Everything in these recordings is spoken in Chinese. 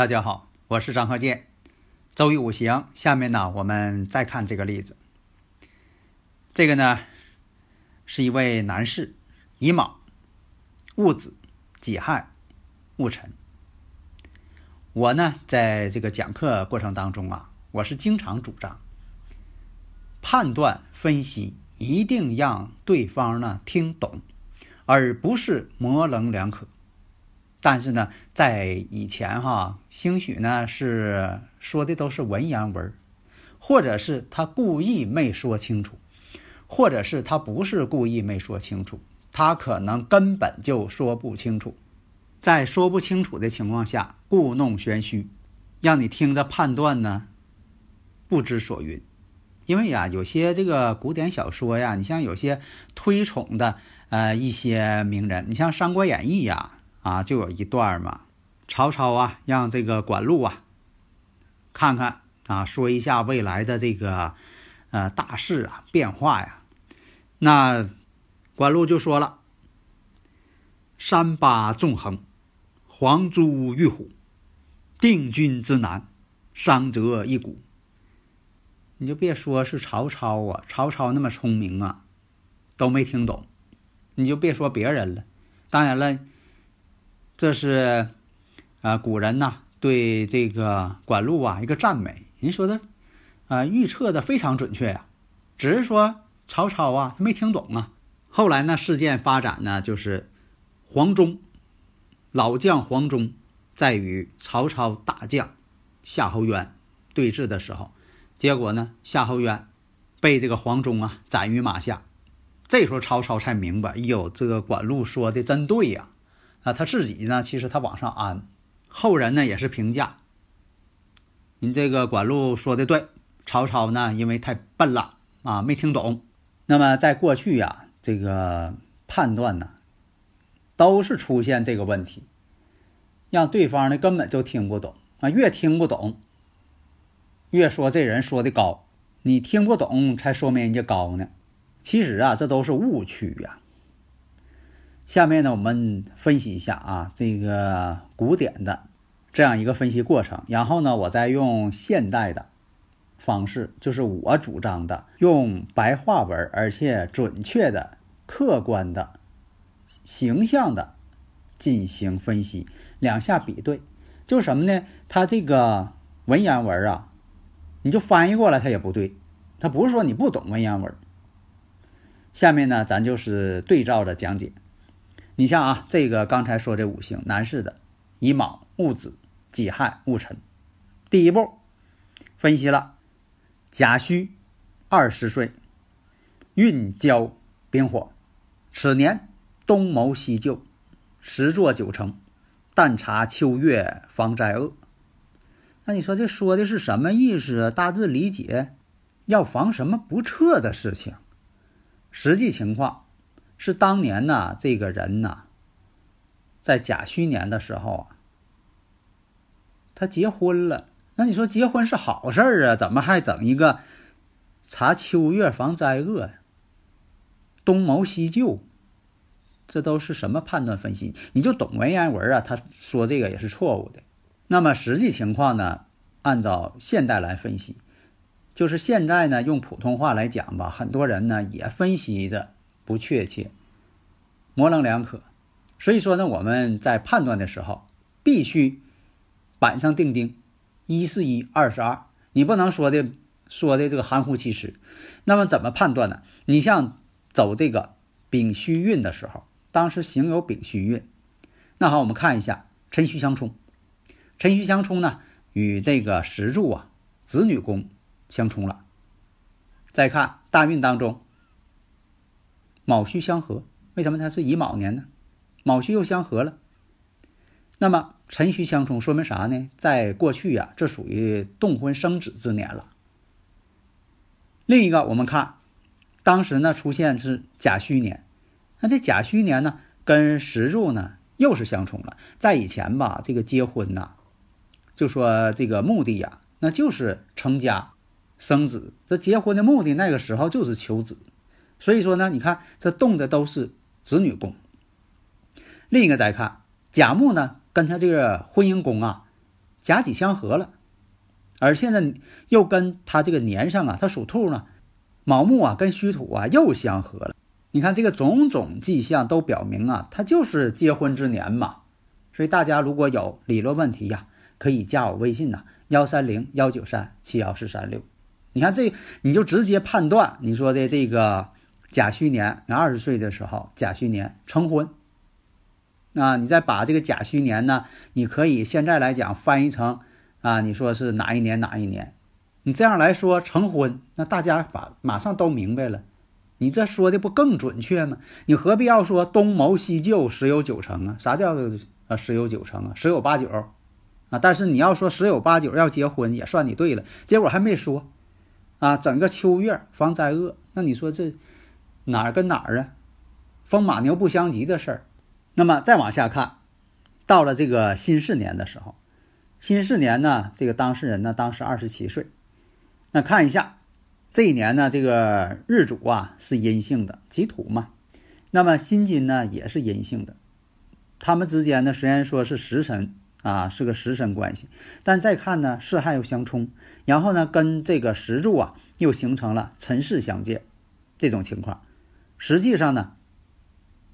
大家好，我是张鹤剑。周易五行，下面呢，我们再看这个例子。这个呢，是一位男士，乙卯、戊子、己亥、戊辰。我呢，在这个讲课过程当中啊，我是经常主张，判断分析一定让对方呢听懂，而不是模棱两可。但是呢，在以前哈，兴许呢是说的都是文言文，或者是他故意没说清楚，或者是他不是故意没说清楚，他可能根本就说不清楚。在说不清楚的情况下，故弄玄虚，让你听着判断呢不知所云。因为呀，有些这个古典小说呀，你像有些推崇的呃一些名人，你像《三国演义》呀。啊，就有一段嘛，曹操啊，让这个管路啊，看看啊，说一下未来的这个呃大事啊变化呀。那管路就说了：“山巴纵横，黄珠玉虎，定军之难，伤则一鼓。”你就别说是曹操啊，曹操那么聪明啊，都没听懂。你就别说别人了，当然了。这是，啊，古人呐对这个管路啊一个赞美。人说的，啊，预测的非常准确呀。只是说曹操啊他没听懂啊。后来呢事件发展呢就是黄忠，老将黄忠在与曹操大将夏侯渊对峙的时候，结果呢夏侯渊被这个黄忠啊斩于马下。这时候曹操才明白，哟，这个管路说的真对呀。啊他自己呢，其实他往上安，后人呢也是评价，您这个管路说的对，曹操呢因为太笨了啊，没听懂。那么在过去呀，这个判断呢，都是出现这个问题，让对方呢根本就听不懂啊，越听不懂，越说这人说的高，你听不懂才说明人家高呢。其实啊，这都是误区呀。下面呢，我们分析一下啊，这个古典的这样一个分析过程，然后呢，我再用现代的方式，就是我主张的，用白话文而且准确的、客观的、形象的进行分析，两下比对，就是什么呢？它这个文言文啊，你就翻译过来它也不对，它不是说你不懂文言文。下面呢，咱就是对照着讲解。你像啊，这个刚才说这五行，男士的乙卯、戊子、己亥、戊辰。第一步分析了甲戌二十岁，运交丙火，此年东谋西就，十座九成，但查秋月防灾厄。那你说这说的是什么意思啊？大致理解要防什么不测的事情？实际情况。是当年呢，这个人呢，在甲戌年的时候啊，他结婚了。那你说结婚是好事儿啊？怎么还整一个查秋月防灾厄？东谋西就，这都是什么判断分析？你就懂文言文啊？他说这个也是错误的。那么实际情况呢？按照现代来分析，就是现在呢，用普通话来讲吧，很多人呢也分析的。不确切，模棱两可，所以说呢，我们在判断的时候必须板上钉钉，一是一，二是二，你不能说的说的这个含糊其辞。那么怎么判断呢？你像走这个丙戌运的时候，当时行有丙戌运，那好，我们看一下辰戌相冲，辰戌相冲呢，与这个石柱啊子女宫相冲了，再看大运当中，卯戌相合，为什么它是乙卯年呢？卯戌又相合了，那么辰戌相冲，说明啥呢？在过去呀，这属于动婚生子之年了。另一个，我们看当时呢出现是甲戌年，那这甲戌年呢跟石柱呢又是相冲了。在以前吧，这个结婚呐，就说这个目的呀，那就是成家。生子，这结婚的目的那个时候就是求子，所以说呢，你看这动的都是子女宫。另一个再看甲木呢，跟他这个婚姻宫啊，甲己相合了，而现在又跟他这个年上啊，他属兔呢，卯木啊跟戌土啊又相合了。你看这个种种迹象都表明啊，他就是结婚之年嘛。所以大家如果有理论问题呀，可以加我微信呐，幺三零幺九三七幺四三六。你看这，你就直接判断你说的这个甲戌年，你二十岁的时候甲戌年成婚，啊，你再把这个甲戌年呢，你可以现在来讲翻译成啊，你说是哪一年哪一年，你这样来说成婚，那大家把马上都明白了，你这说的不更准确吗？你何必要说东谋西就十有九成啊？啥叫啊十有九成啊？十有八九啊？但是你要说十有八九要结婚，也算你对了，结果还没说。啊，整个秋月防灾厄，那你说这哪儿跟哪儿啊？风马牛不相及的事儿。那么再往下看，到了这个辛巳年的时候，辛巳年呢，这个当事人呢当时二十七岁。那看一下这一年呢，这个日主啊是阴性的，己土嘛。那么辛金呢也是阴性的，他们之间呢虽然说是时辰。啊，是个食神关系，但再看呢，四害又相冲，然后呢，跟这个石柱啊，又形成了辰巳相见这种情况。实际上呢，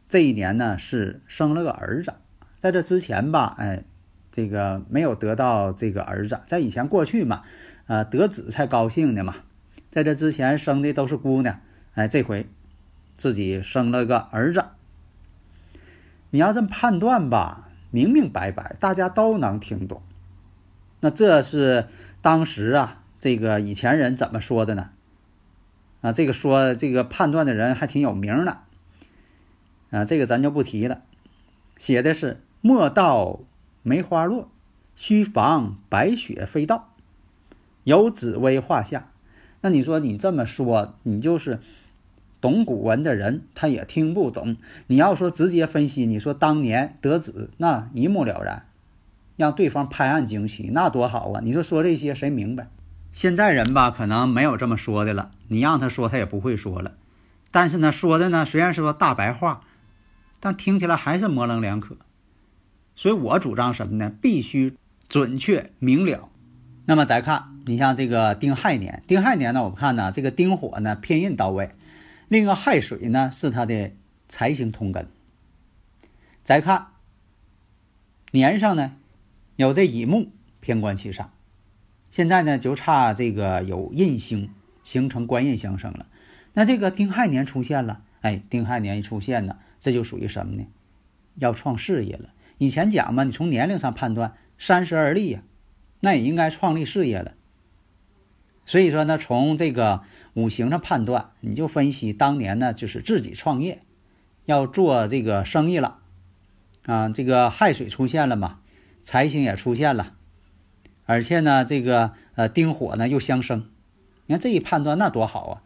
这一年呢是生了个儿子，在这之前吧，哎，这个没有得到这个儿子，在以前过去嘛，啊，得子才高兴的嘛，在这之前生的都是姑娘，哎，这回自己生了个儿子，你要这么判断吧。明明白白，大家都能听懂。那这是当时啊，这个以前人怎么说的呢？啊，这个说这个判断的人还挺有名的。啊，这个咱就不提了。写的是“莫道梅花落，须防白雪飞到，有紫薇画下”。那你说你这么说，你就是。懂古文的人，他也听不懂。你要说直接分析，你说当年得子，那一目了然，让对方拍案惊奇，那多好啊！你说说这些谁明白？现在人吧，可能没有这么说的了。你让他说，他也不会说了。但是呢，说的呢，虽然是说大白话，但听起来还是模棱两可。所以我主张什么呢？必须准确明了。那么再看，你像这个丁亥年，丁亥年呢，我们看呢，这个丁火呢，偏印到位。另一个亥水呢，是他的财星通根。再看年上呢，有这乙木偏官其上，现在呢就差这个有印星形成官印相生了。那这个丁亥年出现了，哎，丁亥年一出现呢，这就属于什么呢？要创事业了。以前讲嘛，你从年龄上判断，三十而立呀，那也应该创立事业了。所以说呢，从这个。五行上判断，你就分析当年呢，就是自己创业，要做这个生意了，啊，这个亥水出现了嘛，财星也出现了，而且呢，这个呃丁火呢又相生，你看这一判断那多好啊！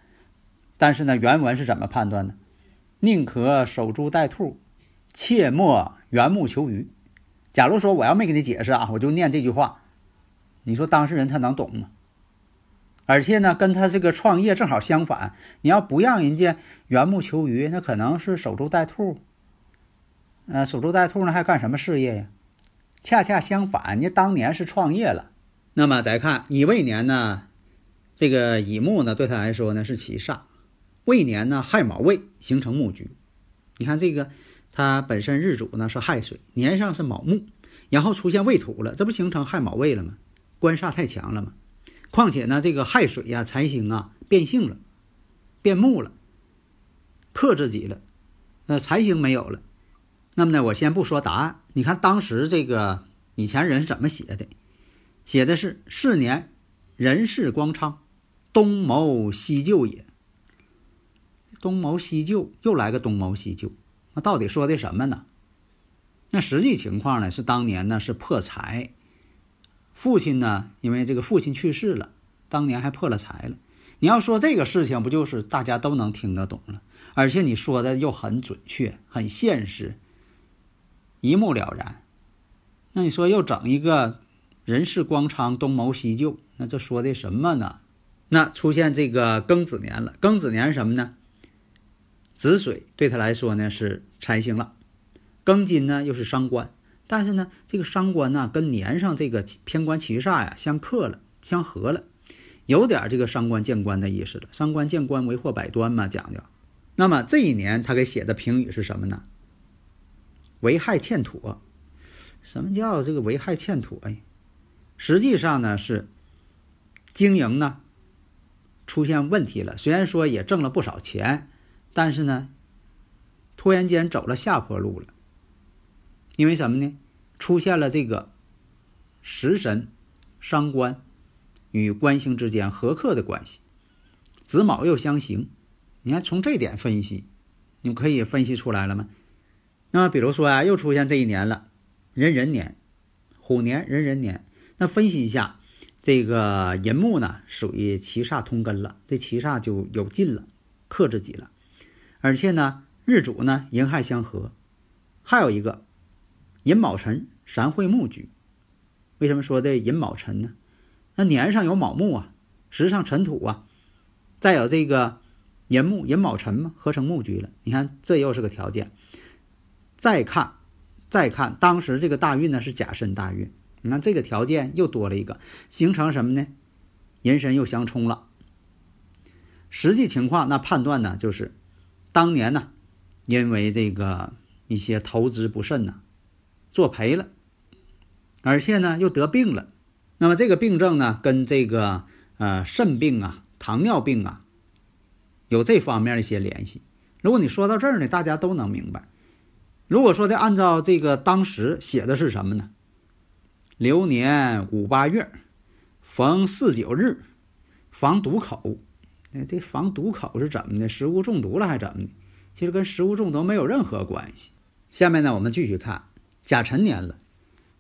但是呢，原文是怎么判断的？宁可守株待兔，切莫缘木求鱼。假如说我要没给你解释啊，我就念这句话，你说当事人他能懂吗？而且呢，跟他这个创业正好相反。你要不让人家缘木求鱼，那可能是守株待兔。呃，守株待兔呢，还干什么事业呀？恰恰相反，你当年是创业了。那么再看乙未年呢，这个乙木呢，对他来说呢是其煞。未年呢，亥卯未形成木局。你看这个，它本身日主呢是亥水，年上是卯木，然后出现未土了，这不形成亥卯未了吗？官煞太强了吗？况且呢，这个亥水呀，财星啊变性了，变木了，克自己了，那财星没有了。那么呢，我先不说答案。你看当时这个以前人是怎么写的？写的是四年人世光昌，东谋西就也。东谋西就，又来个东谋西就，那到底说的什么呢？那实际情况呢是当年呢是破财，父亲呢因为这个父亲去世了，当年还破了财了。你要说这个事情，不就是大家都能听得懂了？而且你说的又很准确、很现实，一目了然。那你说又整一个人世光昌，东谋西就，那这说的什么呢？那出现这个庚子年了，庚子年什么呢？子水对他来说呢是财星了，庚金呢又是伤官，但是呢这个伤官呢跟年上这个偏官七煞呀相克了，相合了，有点这个伤官见官的意思了。伤官见官为祸百端嘛，讲究。那么这一年他给写的评语是什么呢？为害欠妥。什么叫这个为害欠妥呀？实际上呢是经营呢出现问题了，虽然说也挣了不少钱。但是呢，突然间走了下坡路了。因为什么呢？出现了这个食神、伤官与官星之间合克的关系，子卯又相刑。你看，从这点分析，你可以分析出来了吗？那么，比如说啊，又出现这一年了，壬寅年、虎年、壬寅年。那分析一下，这个寅木呢，属于七煞通根了，这七煞就有劲了，克自己了。而且呢，日主呢寅亥相合，还有一个寅卯辰三会木局。为什么说这寅卯辰呢？那年上有卯木啊，时上辰土啊，再有这个寅木寅卯辰嘛，合成木局了。你看这又是个条件。再看，再看当时这个大运呢是甲申大运，你看这个条件又多了一个，形成什么呢？寅申又相冲了。实际情况那判断呢就是。当年呢，因为这个一些投资不慎呢，做赔了，而且呢又得病了。那么这个病症呢，跟这个呃肾病啊、糖尿病啊，有这方面一些联系。如果你说到这儿呢，大家都能明白。如果说的按照这个当时写的是什么呢？流年五八月，逢四九日，防毒口。哎这防毒口是怎么的？食物中毒了还是怎么的？其实跟食物中毒没有任何关系。下面呢，我们继续看甲辰年了。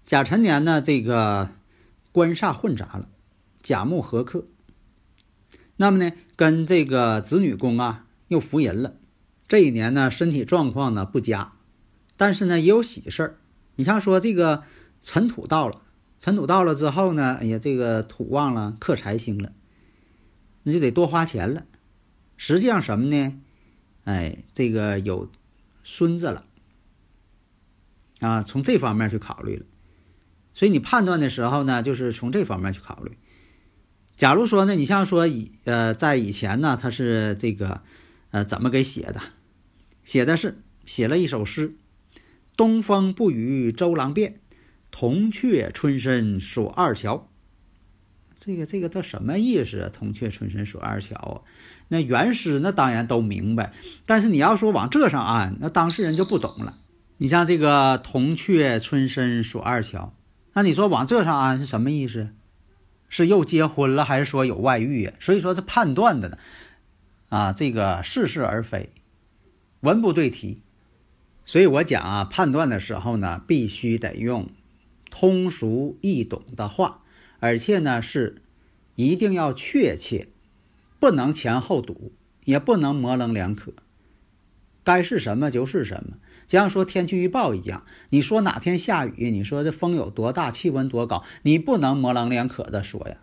甲辰年呢，这个官煞混杂了，甲木合克。那么呢，跟这个子女宫啊又伏淫了。这一年呢，身体状况呢不佳，但是呢也有喜事儿。你像说这个尘土到了，尘土到了之后呢，哎呀，这个土旺了，克财星了。那就得多花钱了。实际上什么呢？哎，这个有孙子了啊，从这方面去考虑了。所以你判断的时候呢，就是从这方面去考虑。假如说呢，你像说以呃，在以前呢，他是这个呃怎么给写的？写的是写了一首诗：“东风不与周郎便，铜雀春深锁二乔。”这个这个叫什么意思啊？铜雀春深锁二乔啊，那原诗那当然都明白，但是你要说往这上按，那当事人就不懂了。你像这个铜雀春深锁二乔，那你说往这上安是什么意思？是又结婚了，还是说有外遇呀？所以说这判断的呢，啊，这个似是而非，文不对题。所以我讲啊，判断的时候呢，必须得用通俗易懂的话。而且呢，是一定要确切，不能前后堵，也不能模棱两可。该是什么就是什么，就像说天气预报一样。你说哪天下雨，你说这风有多大，气温多高，你不能模棱两可的说呀。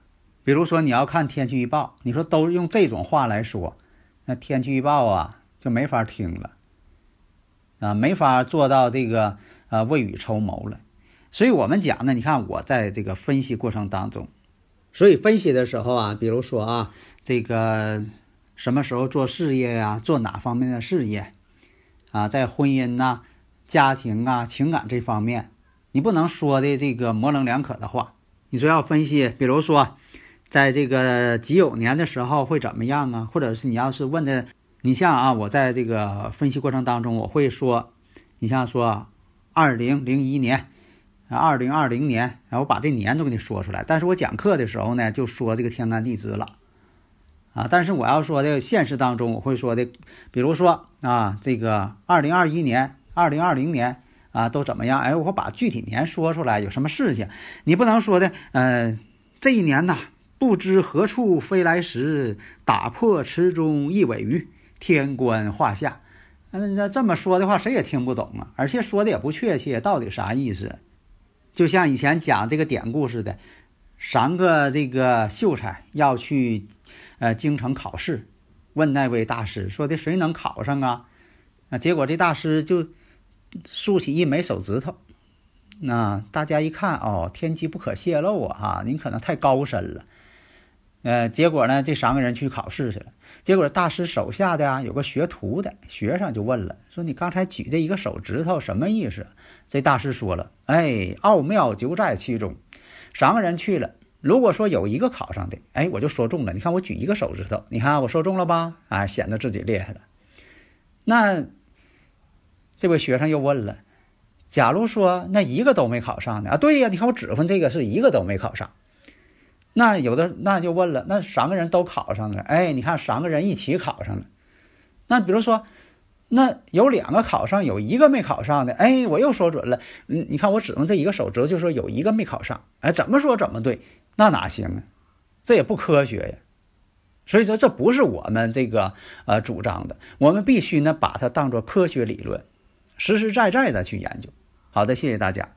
比如说你要看天气预报，你说都用这种话来说，那天气预报啊就没法听了，啊，没法做到这个啊未雨绸缪了。所以我们讲呢，你看我在这个分析过程当中，所以分析的时候啊，比如说啊，这个什么时候做事业呀，做哪方面的事业啊，在婚姻呐、家庭啊、情感这方面，你不能说的这个模棱两可的话。你说要分析，比如说，在这个己酉年的时候会怎么样啊？或者是你要是问的，你像啊，我在这个分析过程当中，我会说，你像说二零零一年。二零二零年，然后我把这年都给你说出来。但是我讲课的时候呢，就说这个天干地支了，啊。但是我要说的现实当中，我会说的，比如说啊，这个二零二一年、二零二零年啊都怎么样？哎，我把具体年说出来，有什么事情？你不能说的，嗯，这一年呐，不知何处飞来时，打破池中一尾鱼，天官画下。嗯，那这么说的话，谁也听不懂啊，而且说的也不确切，到底啥意思？就像以前讲这个典故似的，三个这个秀才要去，呃，京城考试，问那位大师说的谁能考上啊？啊，结果这大师就竖起一枚手指头，那大家一看，哦，天机不可泄露啊，哈，您可能太高深了。呃，结果呢，这三个人去考试去了。结果大师手下的啊，有个学徒的学生就问了，说：“你刚才举这一个手指头什么意思？”这大师说了：“哎，奥妙就在其中。三个人去了，如果说有一个考上的，哎，我就说中了。你看我举一个手指头，你看我说中了吧？啊，显得自己厉害了。那这位学生又问了：假如说那一个都没考上的啊？对呀，你看我指挥这个是一个都没考上。”那有的那就问了，那三个人都考上了，哎，你看三个人一起考上了，那比如说，那有两个考上，有一个没考上的，哎，我又说准了，嗯，你看我只用这一个手指头就说有一个没考上，哎，怎么说怎么对，那哪行啊？这也不科学呀。所以说这不是我们这个呃主张的，我们必须呢把它当做科学理论，实实在在的去研究。好的，谢谢大家。